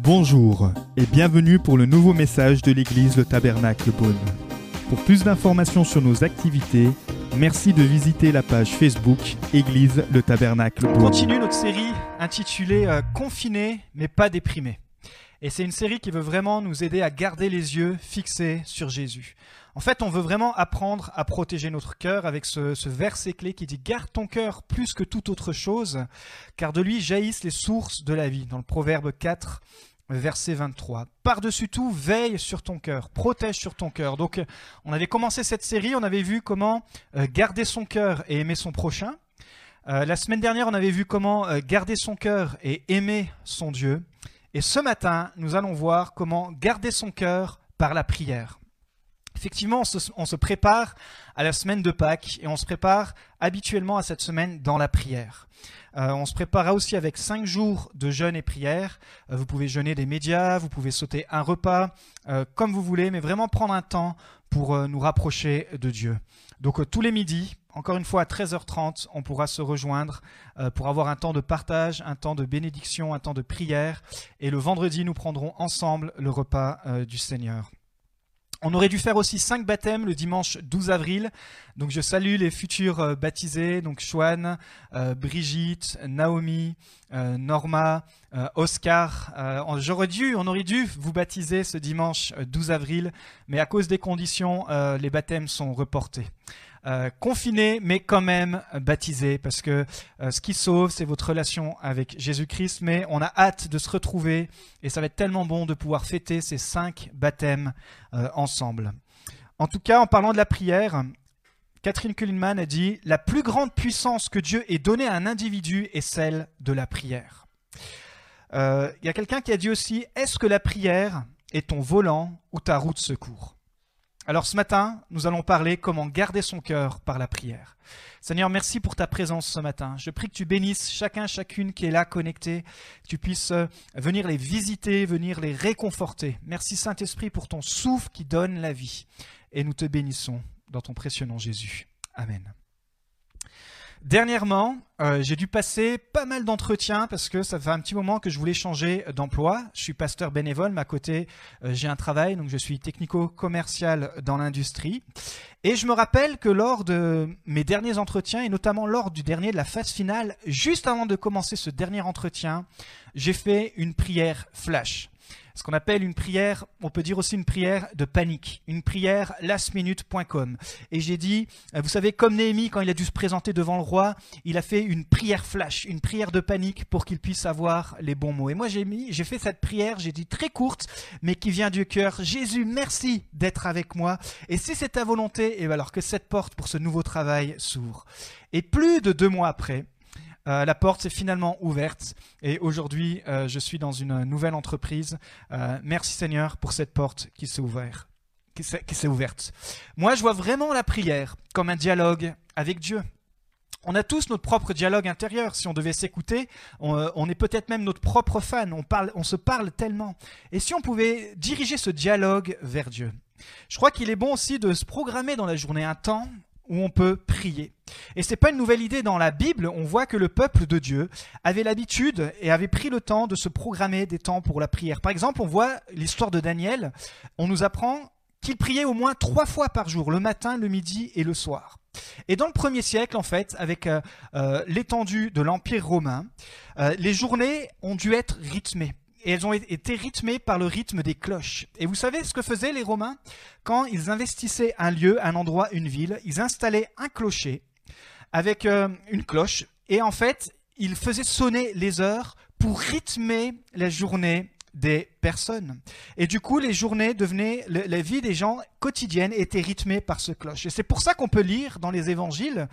Bonjour et bienvenue pour le nouveau message de l'église Le Tabernacle Beaune. Pour plus d'informations sur nos activités, merci de visiter la page Facebook Église Le Tabernacle On Beaune. continue notre série intitulée euh, Confiné mais pas déprimé. Et c'est une série qui veut vraiment nous aider à garder les yeux fixés sur Jésus. En fait, on veut vraiment apprendre à protéger notre cœur avec ce, verset clé qui dit Garde ton cœur plus que toute autre chose, car de lui jaillissent les sources de la vie. Dans le Proverbe 4, verset 23. Par-dessus tout, veille sur ton cœur, protège sur ton cœur. Donc, on avait commencé cette série, on avait vu comment euh, garder son cœur et aimer son prochain. Euh, la semaine dernière, on avait vu comment euh, garder son cœur et aimer son Dieu. Et ce matin, nous allons voir comment garder son cœur par la prière. Effectivement, on se, prépare à la semaine de Pâques et on se prépare habituellement à cette semaine dans la prière. Euh, on se préparera aussi avec cinq jours de jeûne et prière. Euh, vous pouvez jeûner des médias, vous pouvez sauter un repas, euh, comme vous voulez, mais vraiment prendre un temps pour nous rapprocher de Dieu. Donc tous les midis, encore une fois à 13h30, on pourra se rejoindre pour avoir un temps de partage, un temps de bénédiction, un temps de prière. Et le vendredi, nous prendrons ensemble le repas du Seigneur. On aurait dû faire aussi cinq baptêmes le dimanche 12 avril. Donc je salue les futurs euh, baptisés, donc Chouane, euh, Brigitte, Naomi, euh, Norma, Oscar. On- J'aurais dû, on aurait dû vous baptiser ce dimanche euh, 12 avril, mais à cause des conditions, les baptêmes sont reportés. Euh, confinés, mais quand même baptisés, parce que euh, ce qui sauve, c'est votre relation avec Jésus-Christ. Mais on a hâte de se retrouver, et ça va être tellement bon de pouvoir fêter ces cinq baptêmes euh, ensemble. En tout cas, en parlant de la prière, Catherine Kuhlman a dit La plus grande puissance que Dieu ait donnée à un individu est celle de la prière. Euh, Il y a quelqu'un qui a dit aussi Est-ce que la prière est ton volant ou ta roue de secours? Alors ce matin, nous allons parler comment garder son cœur par la prière. Seigneur, merci pour ta présence ce matin. Je prie que tu bénisses chacun, chacune qui est là connecté, que tu puisses euh, venir les visiter, venir les réconforter. Merci Saint-Esprit pour ton souffle qui donne la vie. Et nous te bénissons dans ton précieux nom Jésus. Amen. Dernièrement, euh, j'ai dû passer pas mal d'entretiens parce que ça fait un petit moment que je voulais changer d'emploi. Je suis pasteur bénévole, mais à côté, euh, j'ai un travail, donc je suis technico-commercial dans l'industrie. Et je me rappelle que lors de mes derniers entretiens, et notamment lors du dernier de la phase finale, juste avant de commencer ce dernier entretien, j'ai fait une prière flash. Ce qu'on appelle une prière, on peut dire aussi une prière de panique, une prière lastminute.com. Et j'ai dit, euh, vous savez, comme Néhémie, quand il a dû se présenter devant le roi, il a fait une prière flash, une prière de panique pour qu'il puisse avoir les bons mots. Et moi, j'ai mis, j'ai fait cette prière, j'ai dit très courte, mais qui vient du cœur. Jésus, merci d'être avec moi. Et si c'est ta volonté, et alors que cette porte pour ce nouveau travail s'ouvre. Et plus de deux mois après, euh, la porte s'est finalement ouverte et aujourd'hui euh, je suis dans une nouvelle entreprise. Euh, merci Seigneur pour cette porte qui s'est ouverte. Moi je vois vraiment la prière comme un dialogue avec Dieu. On a tous notre propre dialogue intérieur. Si on devait s'écouter, on, on est peut-être même notre propre fan. On, parle, on se parle tellement. Et si on pouvait diriger ce dialogue vers Dieu? Je crois qu'il est bon aussi de se programmer dans la journée un temps où on peut prier. Et c'est pas une nouvelle idée dans la Bible, on voit que le peuple de Dieu avait l'habitude et avait pris le temps de se programmer des temps pour la prière. Par exemple, on voit l'histoire de Daniel, on nous apprend qu'il priait au moins trois fois par jour, le matin, le midi et le soir. Et dans le premier siècle, en fait, avec euh, euh, l'étendue de l'Empire romain, euh, les journées ont dû être rythmées. Et elles ont été rythmées par le rythme des cloches. Et vous savez ce que faisaient les Romains? Quand ils investissaient un lieu, un endroit, une ville, ils installaient un clocher avec euh, une cloche. Et en fait, ils faisaient sonner les heures pour rythmer la journée des personnes. Et du coup, les journées devenaient, la vie des gens quotidienne était rythmée par ce cloche. Et c'est pour ça qu'on peut lire dans les évangiles,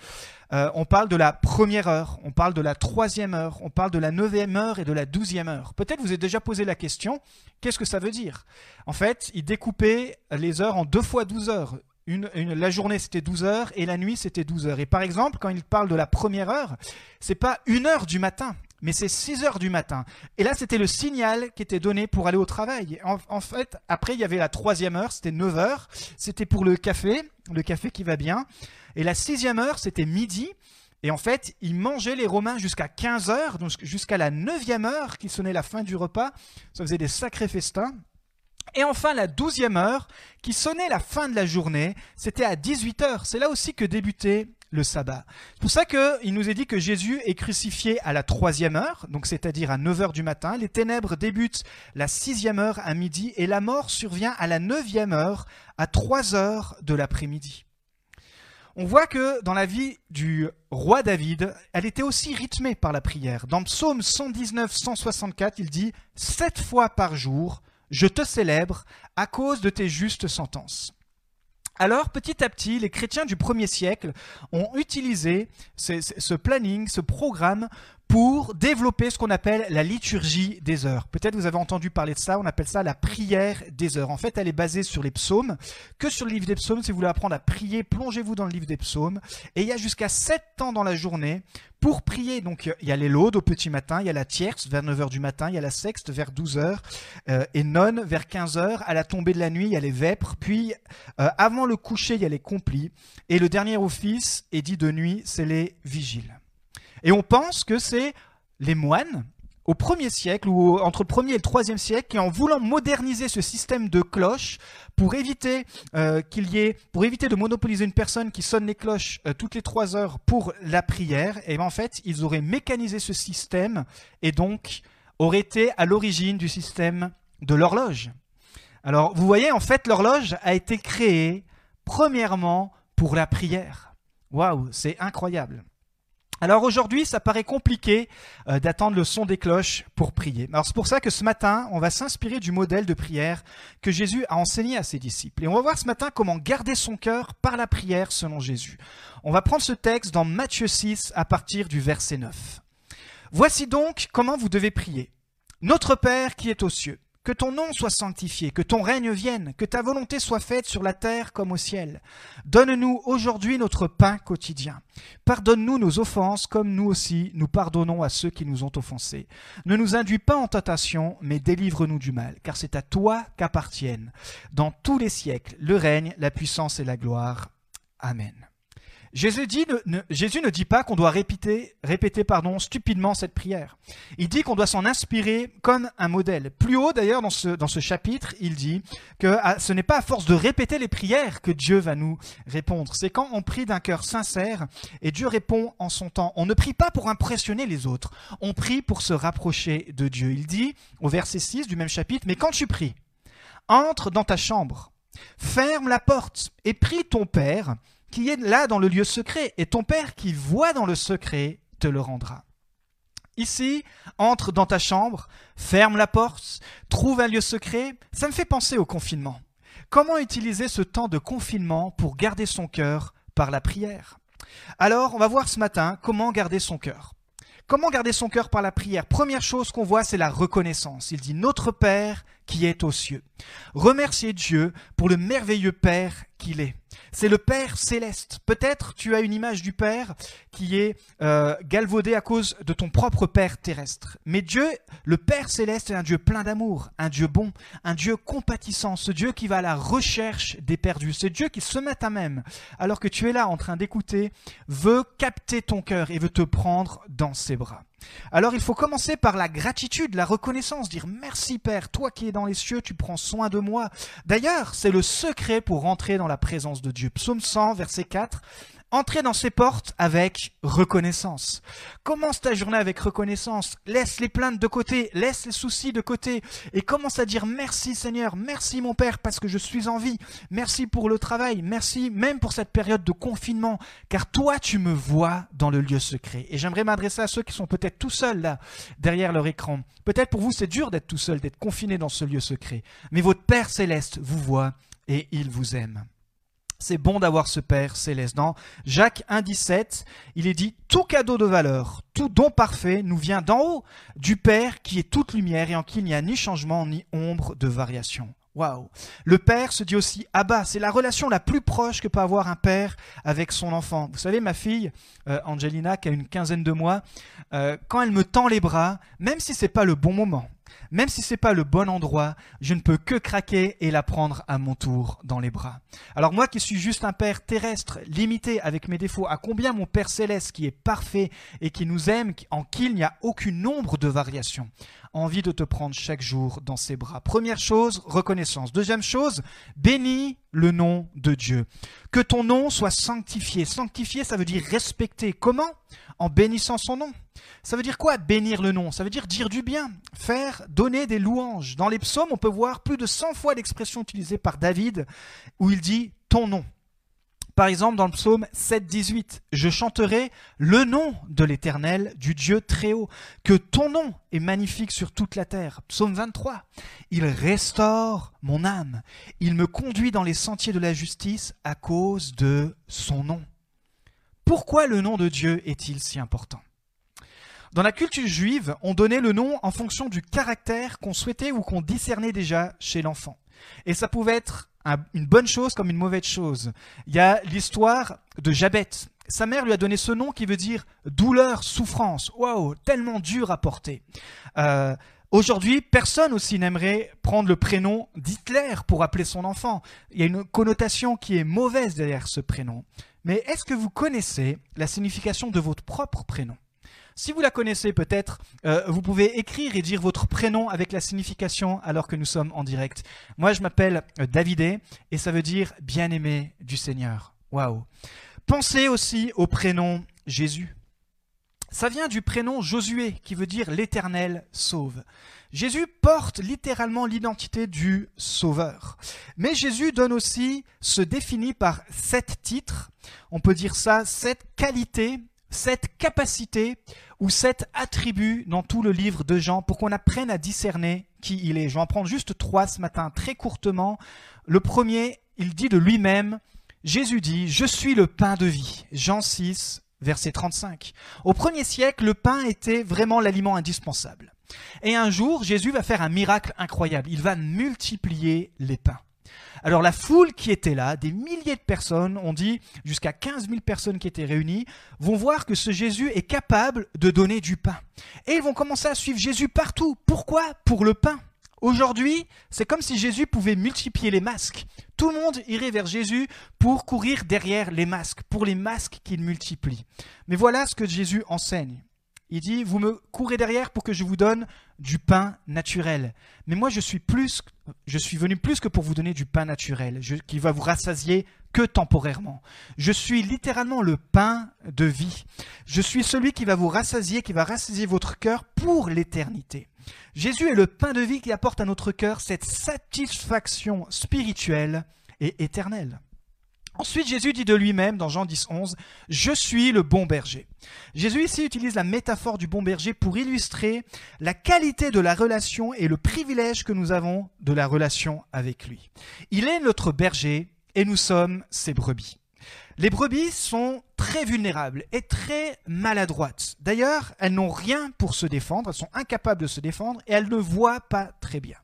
euh, on parle de la première heure, on parle de la troisième heure, on parle de la neuvième heure et de la douzième heure. Peut-être vous avez déjà posé la question, qu'est-ce que ça veut dire? En fait, ils découpaient les heures en deux fois douze heures. La journée c'était 12 heures et la nuit c'était 12 heures. Et par exemple, quand il parle de la première heure, c'est pas une heure du matin, mais c'est 6 heures du matin. Et là, c'était le signal qui était donné pour aller au travail. En, en fait, après, il y avait la troisième heure, c'était 9 heures. C'était pour le café, le café qui va bien. Et la sixième heure, c'était midi. Et en fait, ils mangeaient les Romains jusqu'à 15 heures, donc jusqu'à la 9e heure qui sonnait la fin du repas. Ça faisait des sacrés festins. Et enfin, la douzième heure, qui sonnait la fin de la journée, c'était à 18 heures. C'est là aussi que débutait le sabbat. C'est pour ça qu'il nous est dit que Jésus est crucifié à la troisième heure, donc c'est-à-dire à 9 heures du matin. Les ténèbres débutent la sixième heure à midi et la mort survient à la neuvième heure à 3 heures de l'après-midi. On voit que dans la vie du roi David, elle était aussi rythmée par la prière. Dans Psaume 119-164, il dit « Sept fois par jour, je te célèbre à cause de tes justes sentences. Alors, petit à petit, les chrétiens du premier siècle ont utilisé ce, planning, ce programme pour développer ce qu'on appelle la liturgie des heures. Peut-être vous avez entendu parler de ça, on appelle ça la prière des heures. En fait, elle est basée sur les psaumes. Que sur le livre des psaumes, si vous voulez apprendre à prier, plongez-vous dans le livre des psaumes. Et il y a jusqu'à 7 temps dans la journée pour prier. Donc il y a les laudes au petit matin, il y a la tierce vers 9h du matin, il y a la sexte vers 12h, euh, et nonne vers 15h. À la tombée de la nuit, il y a les vêpres. Puis euh, avant le coucher, il y a les complis. Et le dernier office est dit de nuit, c'est les vigiles. Et on pense que c'est les moines au premier siècle ou entre le premier et le troisième siècle qui en voulant moderniser ce système de cloches pour éviter euh, qu'il y ait pour éviter de monopoliser une personne qui sonne les cloches euh, toutes les trois heures pour la prière et ben, en fait ils auraient mécanisé ce système et donc auraient été à l'origine du système de l'horloge. Alors vous voyez en fait l'horloge a été créée premièrement pour la prière. Waouh, c'est incroyable. Alors aujourd'hui, ça paraît compliqué euh, d'attendre le son des cloches pour prier. Alors c'est pour ça que ce matin, on va s'inspirer du modèle de prière que Jésus a enseigné à ses disciples. Et on va voir ce matin comment garder son cœur par la prière selon Jésus. On va prendre ce texte dans Matthieu 6 à partir du verset 9. Voici donc comment vous devez prier. Notre Père qui est aux cieux que ton nom soit sanctifié, que ton règne vienne, que ta volonté soit faite sur la terre comme au ciel. Donne-nous aujourd'hui notre pain quotidien. Pardonne-nous nos offenses comme nous aussi nous pardonnons à ceux qui nous ont offensés. Ne nous induis pas en tentation, mais délivre-nous du mal, car c'est à toi qu'appartiennent, dans tous les siècles, le règne, la puissance et la gloire. Amen. Jésus, dit, ne, Jésus ne dit pas qu'on doit répéter, répéter pardon, stupidement cette prière. Il dit qu'on doit s'en inspirer comme un modèle. Plus haut d'ailleurs dans ce, dans ce chapitre, il dit que ah, ce n'est pas à force de répéter les prières que Dieu va nous répondre. C'est quand on prie d'un cœur sincère et Dieu répond en son temps. On ne prie pas pour impressionner les autres, on prie pour se rapprocher de Dieu. Il dit au verset 6 du même chapitre, mais quand tu pries, entre dans ta chambre, ferme la porte et prie ton Père qui est là dans le lieu secret, et ton Père qui voit dans le secret te le rendra. Ici, entre dans ta chambre, ferme la porte, trouve un lieu secret, ça me fait penser au confinement. Comment utiliser ce temps de confinement pour garder son cœur par la prière? Alors, on va voir ce matin comment garder son cœur. Comment garder son cœur par la prière? Première chose qu'on voit, c'est la reconnaissance. Il dit Notre Père qui est aux cieux. Remerciez Dieu pour le merveilleux Père qu'il est. C'est le Père céleste. Peut-être tu as une image du Père qui est euh, galvaudée à cause de ton propre Père terrestre. Mais Dieu, le Père céleste, est un Dieu plein d'amour, un Dieu bon, un Dieu compatissant, ce Dieu qui va à la recherche des perdus, ce Dieu qui se met à même, alors que tu es là en train d'écouter, veut capter ton cœur et veut te prendre dans ses bras. Alors il faut commencer par la gratitude, la reconnaissance, dire merci Père, toi qui es dans les cieux, tu prends soin de moi. D'ailleurs, c'est le secret pour rentrer dans la présence de Dieu. Psaume 100, verset 4. Entrez dans ces portes avec reconnaissance. Commence ta journée avec reconnaissance. Laisse les plaintes de côté, laisse les soucis de côté et commence à dire merci Seigneur, merci mon Père parce que je suis en vie. Merci pour le travail, merci même pour cette période de confinement car toi tu me vois dans le lieu secret. Et j'aimerais m'adresser à ceux qui sont peut-être tout seuls là derrière leur écran. Peut-être pour vous c'est dur d'être tout seul, d'être confiné dans ce lieu secret. Mais votre Père céleste vous voit et il vous aime. C'est bon d'avoir ce Père céleste. Dans Jacques 1,17, il est dit Tout cadeau de valeur, tout don parfait nous vient d'en haut, du Père qui est toute lumière et en qui il n'y a ni changement ni ombre de variation. Waouh Le père se dit aussi Abba, c'est la relation la plus proche que peut avoir un père avec son enfant. Vous savez, ma fille, euh, Angelina, qui a une quinzaine de mois, euh, quand elle me tend les bras, même si c'est pas le bon moment, même si c'est pas le bon endroit, je ne peux que craquer et la prendre à mon tour dans les bras. Alors moi qui suis juste un père terrestre, limité avec mes défauts, à combien mon Père céleste qui est parfait et qui nous aime, en qui il n'y a aucune nombre de variations, envie de te prendre chaque jour dans ses bras. Première chose, reconnaissance. Deuxième chose, bénis le nom de Dieu. Que ton nom soit sanctifié. Sanctifié, ça veut dire respecter. Comment? En bénissant son nom. Ça veut dire quoi bénir le nom? Ça veut dire dire du bien, faire, donner des louanges. Dans les psaumes, on peut voir plus de 100 fois l'expression utilisée par David où il dit ton nom. Par exemple, dans le psaume 7, 18, je chanterai le nom de l'Éternel, du Dieu très haut, que ton nom est magnifique sur toute la terre. Psaume 23, il restaure mon âme, il me conduit dans les sentiers de la justice à cause de son nom. Pourquoi le nom de Dieu est-il si important? Dans la culture juive, on donnait le nom en fonction du caractère qu'on souhaitait ou qu'on discernait déjà chez l'enfant. Et ça pouvait être une bonne chose comme une mauvaise chose. Il y a l'histoire de Jabet. Sa mère lui a donné ce nom qui veut dire douleur, souffrance. Waouh, tellement dur à porter. Euh, aujourd'hui, personne aussi n'aimerait prendre le prénom d'Hitler pour appeler son enfant. Il y a une connotation qui est mauvaise derrière ce prénom. Mais est-ce que vous connaissez la signification de votre propre prénom? Si vous la connaissez peut-être, euh, vous pouvez écrire et dire votre prénom avec la signification alors que nous sommes en direct. Moi, je m'appelle euh, Davidé et ça veut dire bien-aimé du Seigneur. Waouh. Pensez aussi au prénom Jésus. Ça vient du prénom Josué qui veut dire l'Éternel sauve. Jésus porte littéralement l'identité du Sauveur. Mais Jésus donne aussi, se définit par sept titres, on peut dire ça, sept qualités cette capacité ou cet attribut dans tout le livre de Jean pour qu'on apprenne à discerner qui il est. Je vais en prendre juste trois ce matin, très courtement. Le premier, il dit de lui-même, Jésus dit, Je suis le pain de vie. Jean 6, verset 35. Au premier siècle, le pain était vraiment l'aliment indispensable. Et un jour, Jésus va faire un miracle incroyable. Il va multiplier les pains. Alors la foule qui était là, des milliers de personnes, on dit jusqu'à 15 000 personnes qui étaient réunies, vont voir que ce Jésus est capable de donner du pain. Et ils vont commencer à suivre Jésus partout. Pourquoi? Pour le pain. Aujourd'hui, c'est comme si Jésus pouvait multiplier les masques. Tout le monde irait vers Jésus pour courir derrière les masques, pour les masques qu'il multiplie. Mais voilà ce que Jésus enseigne. Il dit, vous me courez derrière pour que je vous donne du pain naturel. Mais moi, je suis plus, je suis venu plus que pour vous donner du pain naturel, qui va vous rassasier que temporairement. Je suis littéralement le pain de vie. Je suis celui qui va vous rassasier, qui va rassasier votre cœur pour l'éternité. Jésus est le pain de vie qui apporte à notre cœur cette satisfaction spirituelle et éternelle. Ensuite, Jésus dit de lui-même dans Jean 10, 11, Je suis le bon berger. Jésus ici utilise la métaphore du bon berger pour illustrer la qualité de la relation et le privilège que nous avons de la relation avec lui. Il est notre berger et nous sommes ses brebis. Les brebis sont très vulnérables et très maladroites. D'ailleurs, elles n'ont rien pour se défendre, elles sont incapables de se défendre et elles ne voient pas très bien.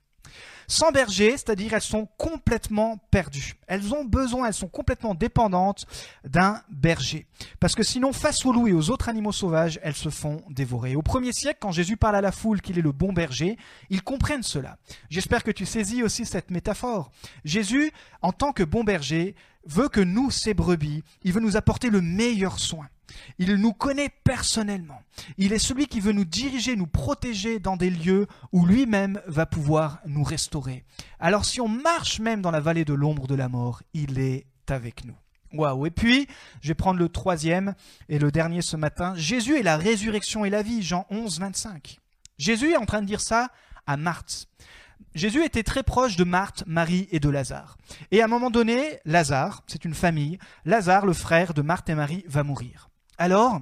Sans berger, c'est-à-dire elles sont complètement perdues. Elles ont besoin, elles sont complètement dépendantes d'un berger. Parce que sinon, face aux loups et aux autres animaux sauvages, elles se font dévorer. Au premier siècle, quand Jésus parle à la foule qu'il est le bon berger, ils comprennent cela. J'espère que tu saisis aussi cette métaphore. Jésus, en tant que bon berger, veut que nous, ses brebis, il veut nous apporter le meilleur soin. Il nous connaît personnellement. Il est celui qui veut nous diriger, nous protéger dans des lieux où lui-même va pouvoir nous restaurer. Alors si on marche même dans la vallée de l'ombre de la mort, il est avec nous. Waouh. Et puis, je vais prendre le troisième et le dernier ce matin. Jésus est la résurrection et la vie, Jean 11, 25. Jésus est en train de dire ça à Marthe. Jésus était très proche de Marthe, Marie et de Lazare. Et à un moment donné, Lazare, c'est une famille, Lazare, le frère de Marthe et Marie, va mourir. Alors,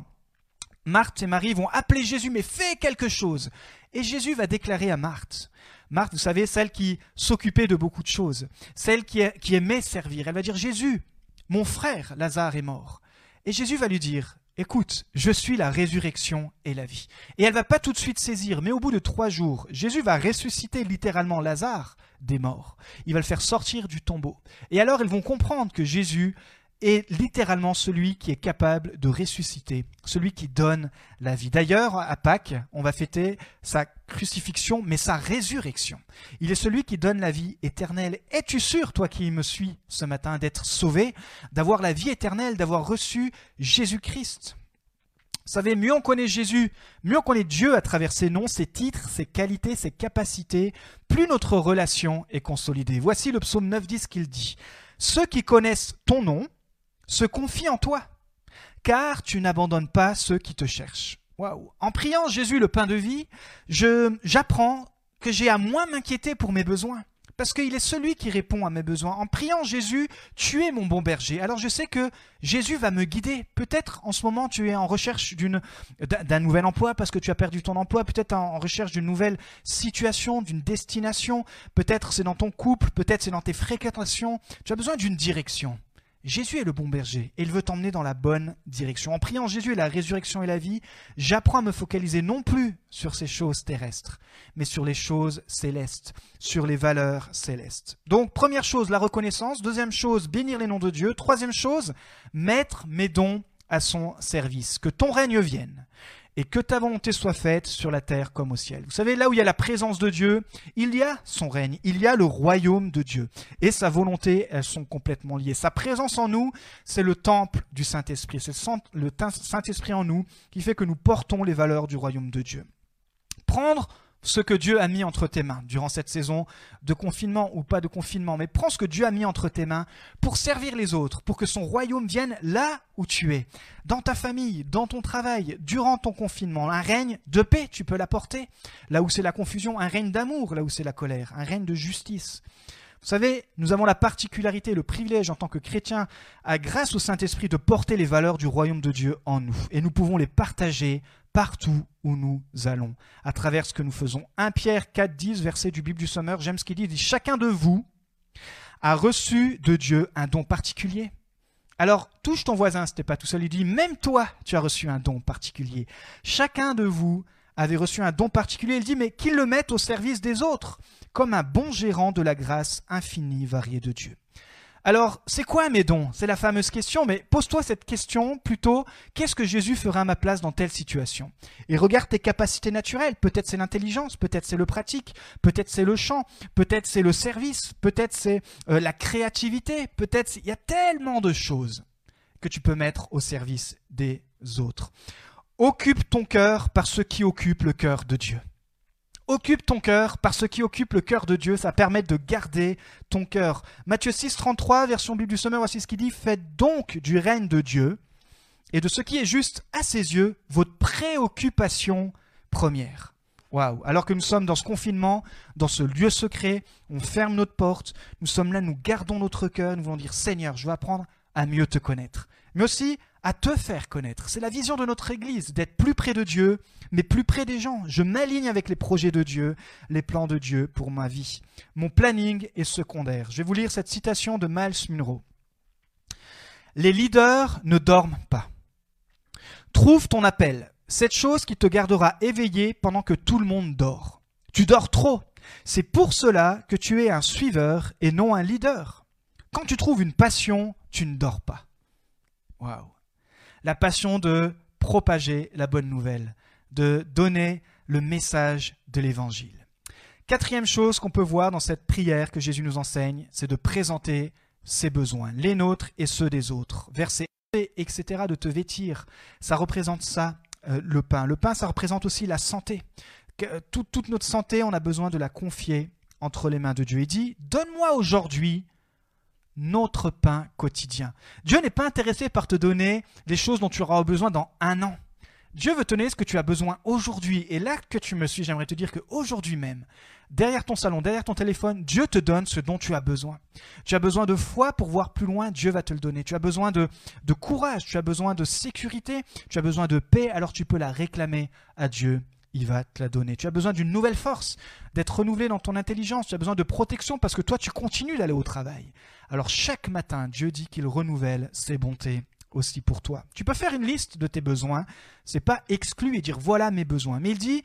Marthe et Marie vont appeler Jésus, mais fais quelque chose. Et Jésus va déclarer à Marthe, Marthe, vous savez, celle qui s'occupait de beaucoup de choses, celle qui, aimait servir, elle va dire, Jésus, mon frère Lazare est mort. Et Jésus va lui dire, écoute, je suis la résurrection et la vie. Et elle va pas tout de suite saisir, mais au bout de trois jours, Jésus va ressusciter littéralement Lazare des morts. Il va le faire sortir du tombeau. Et alors, elles vont comprendre que Jésus est littéralement celui qui est capable de ressusciter, celui qui donne la vie. D'ailleurs, à Pâques, on va fêter sa crucifixion, mais sa résurrection. Il est celui qui donne la vie éternelle. Es-tu sûr, toi qui me suis ce matin, d'être sauvé, d'avoir la vie éternelle, d'avoir reçu Jésus-Christ? Vous savez, mieux on connaît Jésus, mieux on connaît Dieu à travers ses noms, ses titres, ses qualités, ses capacités, plus notre relation est consolidée. Voici le psaume 9.10 qu'il dit. Ceux qui connaissent ton nom se confient en toi, car tu n'abandonnes pas ceux qui te cherchent. Waouh. En priant Jésus le pain de vie, je, j'apprends que j'ai à moins m'inquiéter pour mes besoins parce qu'il est celui qui répond à mes besoins. En priant Jésus, tu es mon bon berger. Alors je sais que Jésus va me guider. Peut-être en ce moment tu es en recherche d'une, d'un nouvel emploi parce que tu as perdu ton emploi, peut-être en recherche d'une nouvelle situation, d'une destination, peut-être c'est dans ton couple, peut-être c'est dans tes fréquentations. Tu as besoin d'une direction. Jésus est le bon berger et il veut t'emmener dans la bonne direction. En priant Jésus est la résurrection et la vie, j'apprends à me focaliser non plus sur ces choses terrestres, mais sur les choses célestes, sur les valeurs célestes. Donc, première chose, la reconnaissance. Deuxième chose, bénir les noms de Dieu. Troisième chose, mettre mes dons à son service. Que ton règne vienne et que ta volonté soit faite sur la terre comme au ciel. Vous savez, là où il y a la présence de Dieu, il y a son règne, il y a le royaume de Dieu. Et sa volonté, elles sont complètement liées. Sa présence en nous, c'est le temple du Saint-Esprit. C'est le Saint-Esprit en nous qui fait que nous portons les valeurs du royaume de Dieu. Prendre ce que Dieu a mis entre tes mains durant cette saison de confinement ou pas de confinement, mais prends ce que Dieu a mis entre tes mains pour servir les autres, pour que son royaume vienne là où tu es, dans ta famille, dans ton travail, durant ton confinement. Un règne de paix, tu peux l'apporter, là où c'est la confusion, un règne d'amour, là où c'est la colère, un règne de justice. Vous savez, nous avons la particularité, le privilège en tant que chrétiens, à grâce au Saint-Esprit, de porter les valeurs du royaume de Dieu en nous. Et nous pouvons les partager partout où nous allons, à travers ce que nous faisons. 1 Pierre 4, 10, verset du Bible du Sommeur, j'aime ce qu'il dit, dit, chacun de vous a reçu de Dieu un don particulier. Alors, touche ton voisin, c'était pas tout seul, il dit, même toi, tu as reçu un don particulier. Chacun de vous avait reçu un don particulier, il dit, mais qu'il le mette au service des autres, comme un bon gérant de la grâce infinie variée de Dieu. Alors, c'est quoi mes dons C'est la fameuse question, mais pose-toi cette question plutôt, qu'est-ce que Jésus ferait à ma place dans telle situation? Et regarde tes capacités naturelles, peut-être c'est l'intelligence, peut-être c'est le pratique, peut-être c'est le chant, peut-être c'est le service, peut-être c'est euh, la créativité, peut-être il y a tellement de choses que tu peux mettre au service des autres. Occupe ton cœur par ce qui occupe le cœur de Dieu. Occupe ton cœur par ce qui occupe le cœur de Dieu, ça permet de garder ton cœur. Matthieu 6, 33, version Bible du Sommet, voici ce qu'il dit Faites donc du règne de Dieu et de ce qui est juste à ses yeux votre préoccupation première. Waouh Alors que nous sommes dans ce confinement, dans ce lieu secret, on ferme notre porte, nous sommes là, nous gardons notre cœur, nous voulons dire Seigneur, je veux apprendre à mieux te connaître. Mais aussi à te faire connaître. C'est la vision de notre Église, d'être plus près de Dieu, mais plus près des gens. Je m'aligne avec les projets de Dieu, les plans de Dieu pour ma vie. Mon planning est secondaire. Je vais vous lire cette citation de Miles Munro. Les leaders ne dorment pas. Trouve ton appel, cette chose qui te gardera éveillé pendant que tout le monde dort. Tu dors trop. C'est pour cela que tu es un suiveur et non un leader. Quand tu trouves une passion, tu ne dors pas. Waouh la passion de propager la bonne nouvelle, de donner le message de l'évangile. Quatrième chose qu'on peut voir dans cette prière que Jésus nous enseigne, c'est de présenter ses besoins, les nôtres et ceux des autres. Verset etc., de te vêtir, ça représente ça, euh, le pain. Le pain, ça représente aussi la santé. Euh, toute notre santé, on a besoin de la confier entre les mains de Dieu. Il dit, donne-moi aujourd'hui notre pain quotidien. Dieu n'est pas intéressé par te donner des choses dont tu auras besoin dans un an. Dieu veut te donner ce que tu as besoin aujourd'hui. Et là que tu me suis, j'aimerais te dire qu'aujourd'hui même, derrière ton salon, derrière ton téléphone, Dieu te donne ce dont tu as besoin. Tu as besoin de foi pour voir plus loin, Dieu va te le donner. Tu as besoin de, de courage, tu as besoin de sécurité, tu as besoin de paix, alors tu peux la réclamer à Dieu il va te la donner. Tu as besoin d'une nouvelle force, d'être renouvelé dans ton intelligence. Tu as besoin de protection parce que toi, tu continues d'aller au travail. Alors chaque matin, Dieu dit qu'il renouvelle ses bontés aussi pour toi. Tu peux faire une liste de tes besoins. C'est pas exclu et dire voilà mes besoins. Mais il dit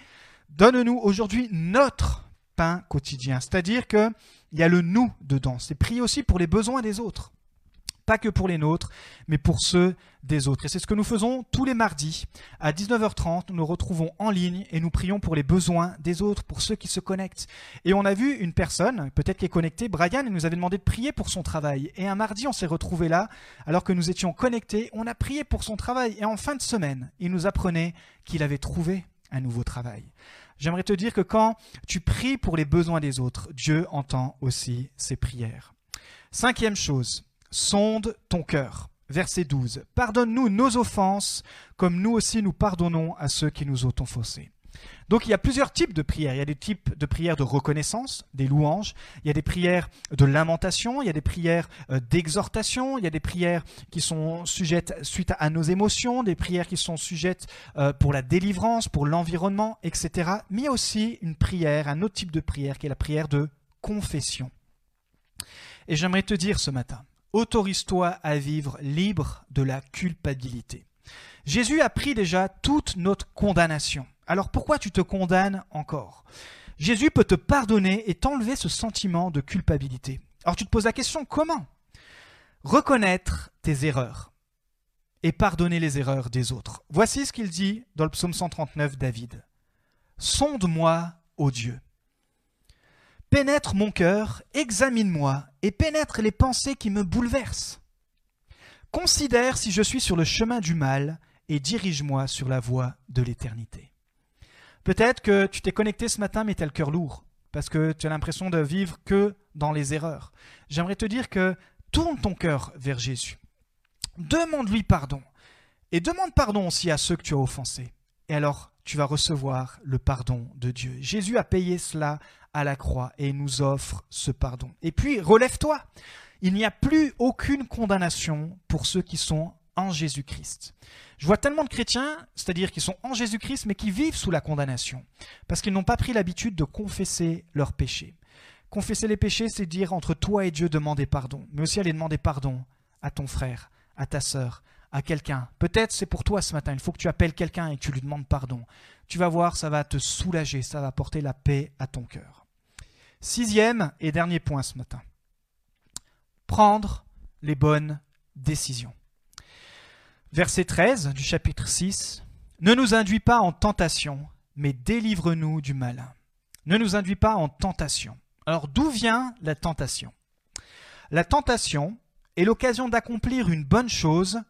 donne-nous aujourd'hui notre pain quotidien. C'est-à-dire que il y a le nous dedans. C'est prier aussi pour les besoins des autres. Pas que pour les nôtres, mais pour ceux des autres. Et c'est ce que nous faisons tous les mardis. À 19h30, nous nous retrouvons en ligne et nous prions pour les besoins des autres, pour ceux qui se connectent. Et on a vu une personne, peut-être qui est connectée, Brian, il nous avait demandé de prier pour son travail. Et un mardi, on s'est retrouvé là, alors que nous étions connectés, on a prié pour son travail. Et en fin de semaine, il nous apprenait qu'il avait trouvé un nouveau travail. J'aimerais te dire que quand tu pries pour les besoins des autres, Dieu entend aussi ces prières. Cinquième chose, sonde ton cœur. Verset 12. Pardonne-nous nos offenses, comme nous aussi nous pardonnons à ceux qui nous ont offensés. Donc il y a plusieurs types de prières. Il y a des types de prières de reconnaissance, des louanges, il y a des prières de lamentation, il y a des prières euh, d'exhortation, il y a des prières qui sont sujettes suite à nos émotions, des prières qui sont sujettes euh, pour la délivrance, pour l'environnement, etc. Mais il y a aussi une prière, un autre type de prière qui est la prière de confession. Et j'aimerais te dire ce matin, autorise-toi à vivre libre de la culpabilité. Jésus a pris déjà toute notre condamnation. Alors pourquoi tu te condamnes encore? Jésus peut te pardonner et t'enlever ce sentiment de culpabilité. Alors tu te poses la question, comment? Reconnaître tes erreurs et pardonner les erreurs des autres. Voici ce qu'il dit dans le psaume 139 David. Sonde-moi, ô Dieu. Pénètre mon cœur, examine-moi et pénètre les pensées qui me bouleversent. Considère si je suis sur le chemin du mal et dirige-moi sur la voie de l'éternité. Peut-être que tu t'es connecté ce matin, mais tu as le cœur lourd, parce que tu as l'impression de vivre que dans les erreurs. J'aimerais te dire que tourne ton cœur vers Jésus. Demande-lui pardon. Et demande pardon aussi à ceux que tu as offensés. Et alors, tu vas recevoir le pardon de Dieu. Jésus a payé cela à la croix et nous offre ce pardon. Et puis, relève-toi. Il n'y a plus aucune condamnation pour ceux qui sont en Jésus-Christ. Je vois tellement de chrétiens, c'est-à-dire qui sont en Jésus-Christ, mais qui vivent sous la condamnation, parce qu'ils n'ont pas pris l'habitude de confesser leurs péchés. Confesser les péchés, c'est dire entre toi et Dieu demander pardon, mais aussi aller demander pardon à ton frère, à ta sœur, à quelqu'un. Peut-être c'est pour toi ce matin, il faut que tu appelles quelqu'un et que tu lui demandes pardon. Tu vas voir, ça va te soulager, ça va porter la paix à ton cœur. Sixième et dernier point ce matin. Prendre les bonnes décisions. Verset 13 du chapitre 6. Ne nous induis pas en tentation, mais délivre-nous du malin. Ne nous induis pas en tentation. Alors d'où vient la tentation? La tentation est l'occasion d'accomplir une bonne chose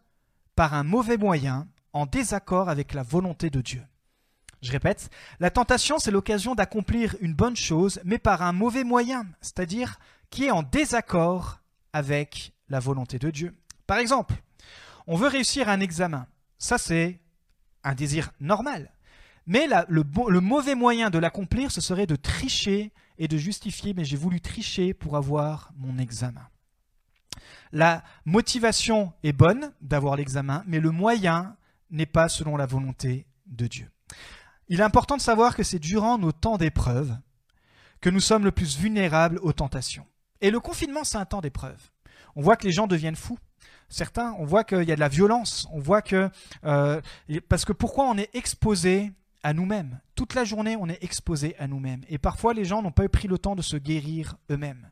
par un mauvais moyen en désaccord avec la volonté de Dieu. Je répète, la tentation, c'est l'occasion d'accomplir une bonne chose, mais par un mauvais moyen, c'est-à-dire qui est en désaccord avec la volonté de Dieu. Par exemple, on veut réussir un examen. Ça, c'est un désir normal. Mais le, mauvais moyen de l'accomplir, ce serait de tricher et de justifier, mais j'ai voulu tricher pour avoir mon examen. La motivation est bonne d'avoir l'examen, mais le moyen n'est pas selon la volonté de Dieu. Il est important de savoir que c'est durant nos temps d'épreuve que nous sommes le plus vulnérables aux tentations. Et le confinement, c'est un temps d'épreuve. On voit que les gens deviennent fous certains, on voit qu'il y a de la violence, on voit que... Euh, parce que pourquoi on est exposé à nous-mêmes? Toute la journée, on est exposé à nous-mêmes. Et parfois, les gens n'ont pas pris le temps de se guérir eux-mêmes.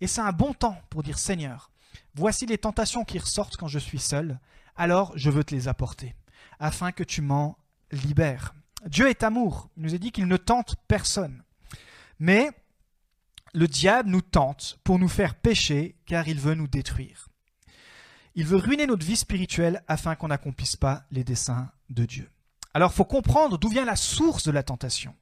Et c'est un bon temps pour dire Seigneur, voici les tentations qui ressortent quand je suis seul, alors je veux te les apporter, afin que tu m'en libères. Dieu est amour. Il nous a dit qu'il ne tente personne. Mais le diable nous tente pour nous faire pécher, car il veut nous détruire. Il veut ruiner notre vie spirituelle afin qu'on n'accomplisse pas les desseins de Dieu. Alors il faut comprendre d'où vient la source de la tentation.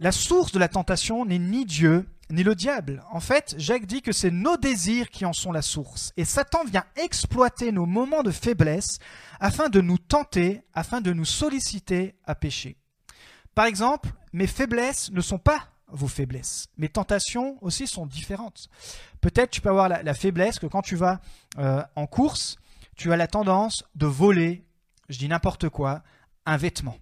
La source de la tentation n'est ni Dieu ni le diable. En fait, Jacques dit que c'est nos désirs qui en sont la source. Et Satan vient exploiter nos moments de faiblesse afin de nous tenter, afin de nous solliciter à pécher. Par exemple, mes faiblesses ne sont pas vos faiblesses. Mes tentations aussi sont différentes. Peut-être tu peux avoir la, faiblesse que quand tu vas euh, en course, tu as la tendance de voler, je dis n'importe quoi, un vêtement.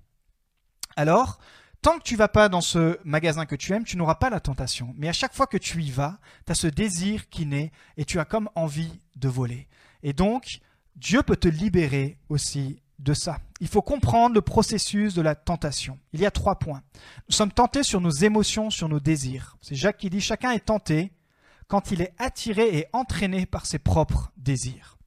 Alors, tant que tu vas pas dans ce magasin que tu aimes, tu n'auras pas la tentation. Mais à chaque fois que tu y vas, tu as ce désir qui naît et tu as comme envie de voler. Et donc, Dieu peut te libérer aussi Il faut comprendre le processus de la tentation. Il y a trois points. Nous sommes tentés sur nos émotions, sur nos désirs. C'est Jacques qui dit chacun est tenté quand il est attiré et entraîné par ses propres désirs.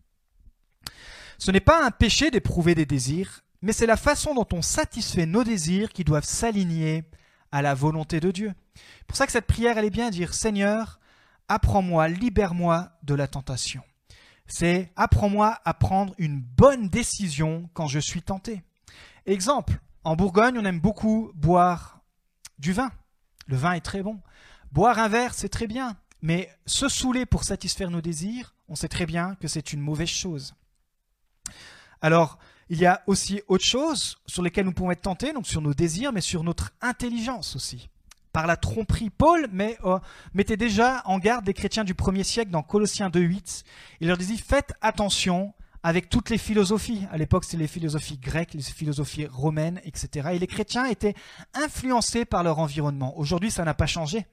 Ce n'est pas un péché d'éprouver des désirs, mais c'est la façon dont on satisfait nos désirs qui doivent s'aligner à la volonté de Dieu. C'est pour ça que cette prière, elle est bien dire Seigneur, apprends-moi, libère-moi de la tentation. C'est apprends-moi à prendre une bonne décision quand je suis tenté. Exemple, en Bourgogne, on aime beaucoup boire du vin. Le vin est très bon. Boire un verre, c'est très bien. Mais se saouler pour satisfaire nos désirs, on sait très bien que c'est une mauvaise chose. Alors, il y a aussi autre chose sur lesquelles nous pouvons être tentés, donc sur nos désirs, mais sur notre intelligence aussi. Par la tromperie, Paul mais, euh, mettait déjà en garde les chrétiens du premier siècle dans Colossiens 2.8. Il leur disait Faites attention avec toutes les philosophies. À l'époque, c'était les philosophies grecques, les philosophies romaines, etc. Et les chrétiens étaient influencés par leur environnement. Aujourd'hui, ça n'a pas changé.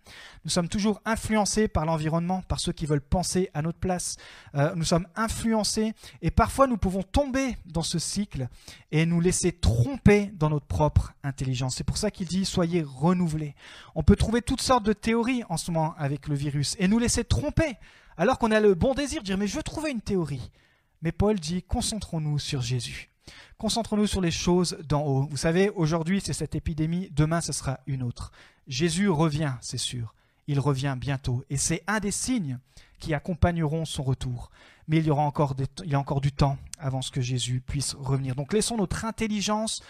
Nous sommes toujours influencés par l'environnement, par ceux qui veulent penser à notre place. Euh, nous sommes influencés et parfois nous pouvons tomber dans ce cycle et nous laisser tromper dans notre propre intelligence. C'est pour ça qu'il dit soyez renouvelés. On peut trouver toutes sortes de théories en ce moment avec le virus et nous laisser tromper alors qu'on a le bon désir de dire mais je veux trouver une théorie. Mais Paul dit, concentrons-nous sur Jésus. Concentrons-nous sur les choses d'en haut. Vous savez, aujourd'hui c'est cette épidémie, demain ce sera une autre. Jésus revient, c'est sûr. Il revient bientôt. Et c'est un des signes qui accompagneront son retour. Mais il y aura encore, il a encore du temps avant ce que Jésus puisse revenir. Donc laissons notre intelligence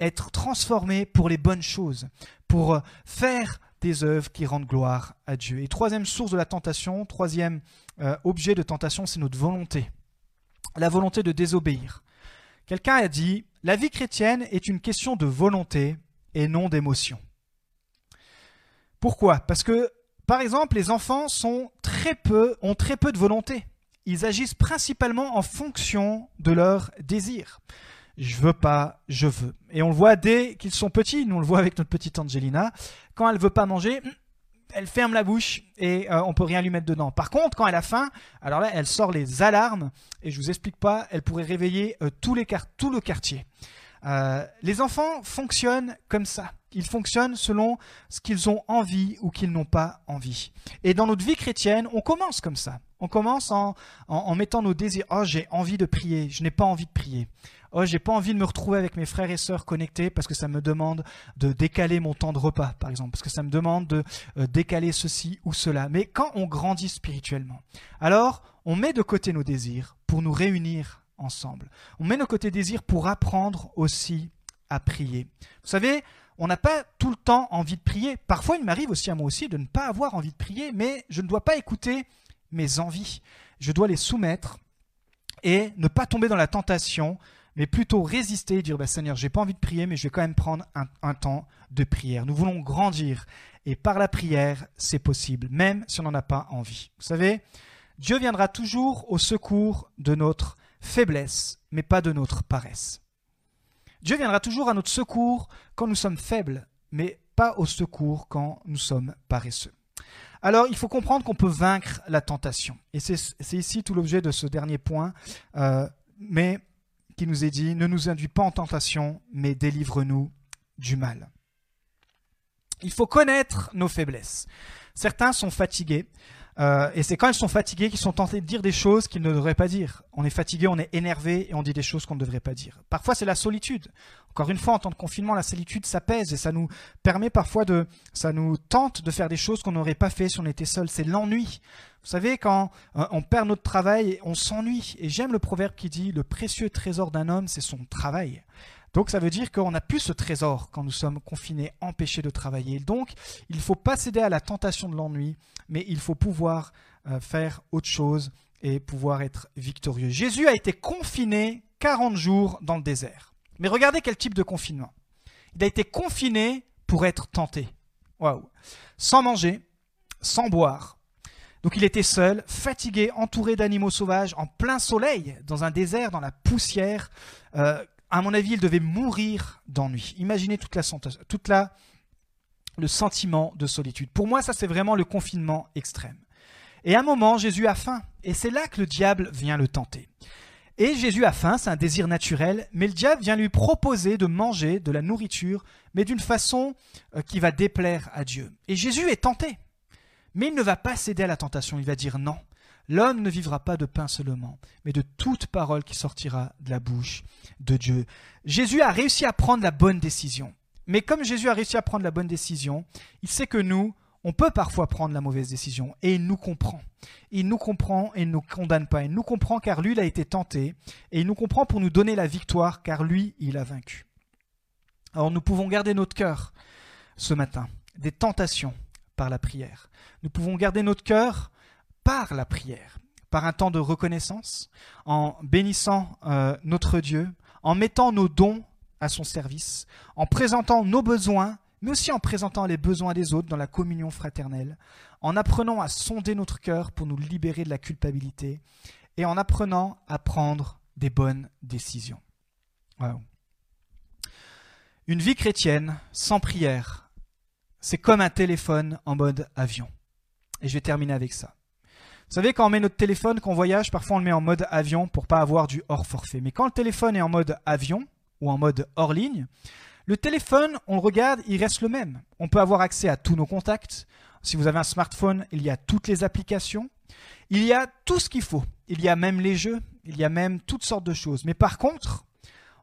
être transformée pour les bonnes choses, pour faire des œuvres qui rendent gloire à Dieu. Et troisième source de la tentation, troisième euh, objet de tentation, c'est notre volonté la volonté de désobéir. Quelqu'un a dit, la vie chrétienne est une question de volonté et non d'émotion. Pourquoi? Parce que, par exemple, les enfants ont très peu de volonté. Ils agissent principalement en fonction de leurs désirs. Je veux pas, je veux. Et on le voit dès qu'ils sont petits. Nous on le voit avec notre petite Angelina. Quand elle veut pas manger, elle ferme la bouche et euh, on peut rien lui mettre dedans. Par contre, quand elle a faim, alors là, elle sort les alarmes et je vous explique pas, elle pourrait réveiller euh, tout le quartier. Euh, les enfants fonctionnent comme ça. Ils fonctionnent selon ce qu'ils ont envie ou qu'ils n'ont pas envie. Et dans notre vie chrétienne, on commence comme ça. On commence en, mettant nos désirs. Oh, j'ai envie de prier. Je n'ai pas envie de prier. Oh, j'ai pas envie de me retrouver avec mes frères et sœurs connectés parce que ça me demande de décaler mon temps de repas, par exemple, parce que ça me demande de euh, décaler ceci ou cela. Mais quand on grandit spirituellement, alors on met de côté nos désirs pour nous réunir ensemble. On met de côté désirs pour apprendre aussi à prier. Vous savez, on n'a pas tout le temps envie de prier. Parfois, il m'arrive aussi à moi aussi de ne pas avoir envie de prier, mais je ne dois pas écouter mes envies. Je dois les soumettre et ne pas tomber dans la tentation mais plutôt résister et dire bah, Seigneur, j'ai pas envie de prier, mais je vais quand même prendre un, temps de prière. Nous voulons grandir et par la prière, c'est possible, même si on n'en a pas envie. Vous savez, Dieu viendra toujours au secours de notre faiblesse, mais pas de notre paresse. Dieu viendra toujours à notre secours quand nous sommes faibles, mais pas au secours quand nous sommes paresseux. Alors, il faut comprendre qu'on peut vaincre la tentation. Et c'est ici tout l'objet de ce dernier point. Euh, mais qui nous est dit, ne nous induis pas en tentation, mais délivre-nous du mal. Il faut connaître nos faiblesses. Certains sont fatigués, euh, et c'est quand ils sont fatigués qu'ils sont tentés de dire des choses qu'ils ne devraient pas dire. On est fatigué, on est énervé et on dit des choses qu'on ne devrait pas dire. Parfois, c'est la solitude. Encore une fois, en temps de confinement, la solitude s'apaise et ça nous permet parfois de, ça nous tente de faire des choses qu'on n'aurait pas fait si on était seul. C'est l'ennui. Vous savez, quand euh, on perd notre travail, on s'ennuie. Et j'aime le proverbe qui dit le précieux trésor d'un homme, c'est son travail. Donc ça veut dire qu'on n'a plus ce trésor quand nous sommes confinés, empêchés de travailler. Donc il ne faut pas céder à la tentation de l'ennui, mais il faut pouvoir euh, faire autre chose et pouvoir être victorieux. Jésus a été confiné 40 jours dans le désert. Mais regardez quel type de confinement. Il a été confiné pour être tenté. Waouh. Sans manger, sans boire. Donc il était seul, fatigué, entouré d'animaux sauvages, en plein soleil, dans un désert, dans la poussière. Euh, à mon avis, il devait mourir d'ennui. Imaginez toute la, toute la, le sentiment de solitude. Pour moi, ça c'est vraiment le confinement extrême. Et à un moment, Jésus a faim. Et c'est là que le diable vient le tenter. Et Jésus a faim, c'est un désir naturel, mais le diable vient lui proposer de manger de la nourriture, mais d'une façon euh, qui va déplaire à Dieu. Et Jésus est tenté. Mais il ne va pas céder à la tentation, il va dire non. L'homme ne vivra pas de pain seulement, mais de toute parole qui sortira de la bouche de Dieu. Jésus a réussi à prendre la bonne décision. Mais comme Jésus a réussi à prendre la bonne décision, il sait que nous, on peut parfois prendre la mauvaise décision et il nous comprend. Il nous comprend et il ne nous condamne pas. Il nous comprend car lui, il a été tenté et il nous comprend pour nous donner la victoire car lui, il a vaincu. Alors nous pouvons garder notre cœur ce matin des tentations par la prière. Nous pouvons garder notre cœur par la prière, par un temps de reconnaissance, en bénissant euh, notre Dieu, en mettant nos dons à son service, en présentant nos besoins mais aussi en présentant les besoins des autres dans la communion fraternelle, en apprenant à sonder notre cœur pour nous libérer de la culpabilité, et en apprenant à prendre des bonnes décisions. Une vie chrétienne sans prière, c'est comme un téléphone en mode avion. Et je vais terminer avec ça. Vous savez, quand on met notre téléphone, quand on voyage, parfois on le met en mode avion pour pas avoir du hors forfait. Mais quand le téléphone est en mode avion ou en mode hors ligne, le téléphone, on le regarde, il reste le même. On peut avoir accès à tous nos contacts. Si vous avez un smartphone, il y a toutes les applications. Il y a tout ce qu'il faut. Il y a même les jeux. Il y a même toutes sortes de choses. Mais par contre,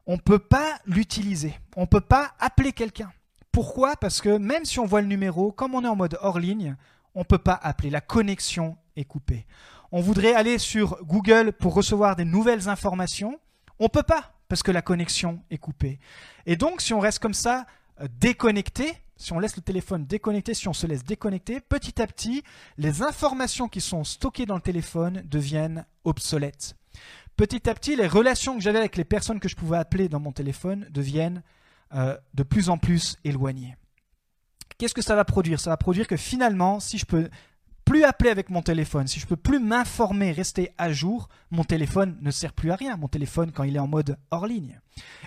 on ne peut pas l'utiliser. On ne peut pas appeler quelqu'un. Pourquoi? Parce que même si on voit le numéro, comme on est en mode hors ligne, on ne peut pas appeler. La connexion est coupée. On voudrait aller sur Google pour recevoir des nouvelles informations. On ne peut pas parce que la connexion est coupée. Et donc, si on reste comme ça, euh, déconnecté, si on laisse le téléphone déconnecté, si on se laisse déconnecter, petit à petit, les informations qui sont stockées dans le téléphone deviennent obsolètes. Petit à petit, les relations que j'avais avec les personnes que je pouvais appeler dans mon téléphone deviennent euh, de plus en plus éloignées. Qu'est-ce que ça va produire? Ça va produire que finalement, si je peux plus appeler avec mon téléphone, si je peux plus m'informer, rester à jour, mon téléphone ne sert plus à rien. Mon téléphone quand il est en mode hors ligne.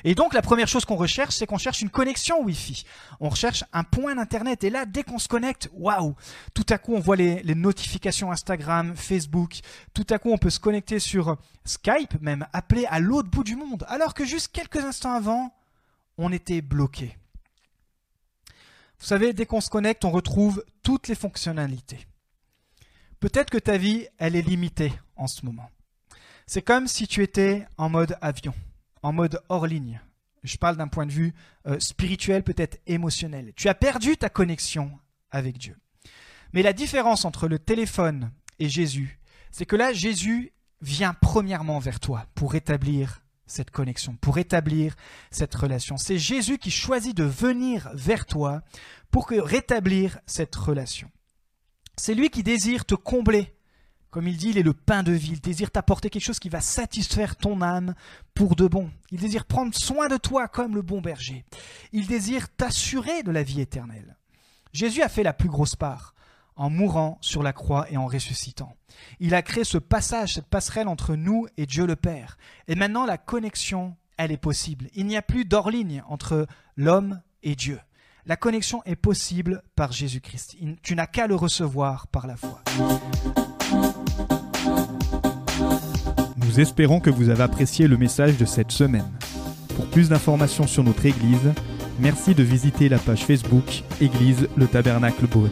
Et donc la première chose qu'on recherche, c'est qu'on cherche une connexion Wi-Fi. On recherche un point d'internet. Et là, dès qu'on se connecte, waouh Tout à coup, on voit les, notifications Instagram, Facebook. Tout à coup, on peut se connecter sur Skype, même appeler à l'autre bout du monde. Alors que juste quelques instants avant, on était bloqué. Vous savez, dès qu'on se connecte, on retrouve toutes les fonctionnalités. Peut-être que ta vie, elle est limitée en ce moment. C'est comme si tu étais en mode avion, en mode hors ligne. Je parle d'un point de vue euh, spirituel, peut-être émotionnel. Tu as perdu ta connexion avec Dieu. Mais la différence entre le téléphone et Jésus, c'est que là, Jésus vient premièrement vers toi pour rétablir cette connexion, pour rétablir cette relation. C'est Jésus qui choisit de venir vers toi pour rétablir cette relation. C'est lui qui désire te combler. Comme il dit, il est le pain de vie. Il désire t'apporter quelque chose qui va satisfaire ton âme pour de bon. Il désire prendre soin de toi comme le bon berger. Il désire t'assurer de la vie éternelle. Jésus a fait la plus grosse part en mourant sur la croix et en ressuscitant. Il a créé ce passage, cette passerelle entre nous et Dieu le Père. Et maintenant, la connexion, elle est possible. Il n'y a plus d'hors ligne entre l'homme et Dieu. La connexion est possible par Jésus-Christ. Tu n'as qu'à le recevoir par la foi. Nous espérons que vous avez apprécié le message de cette semaine. Pour plus d'informations sur notre Église, merci de visiter la page Facebook Église le Tabernacle Beaune.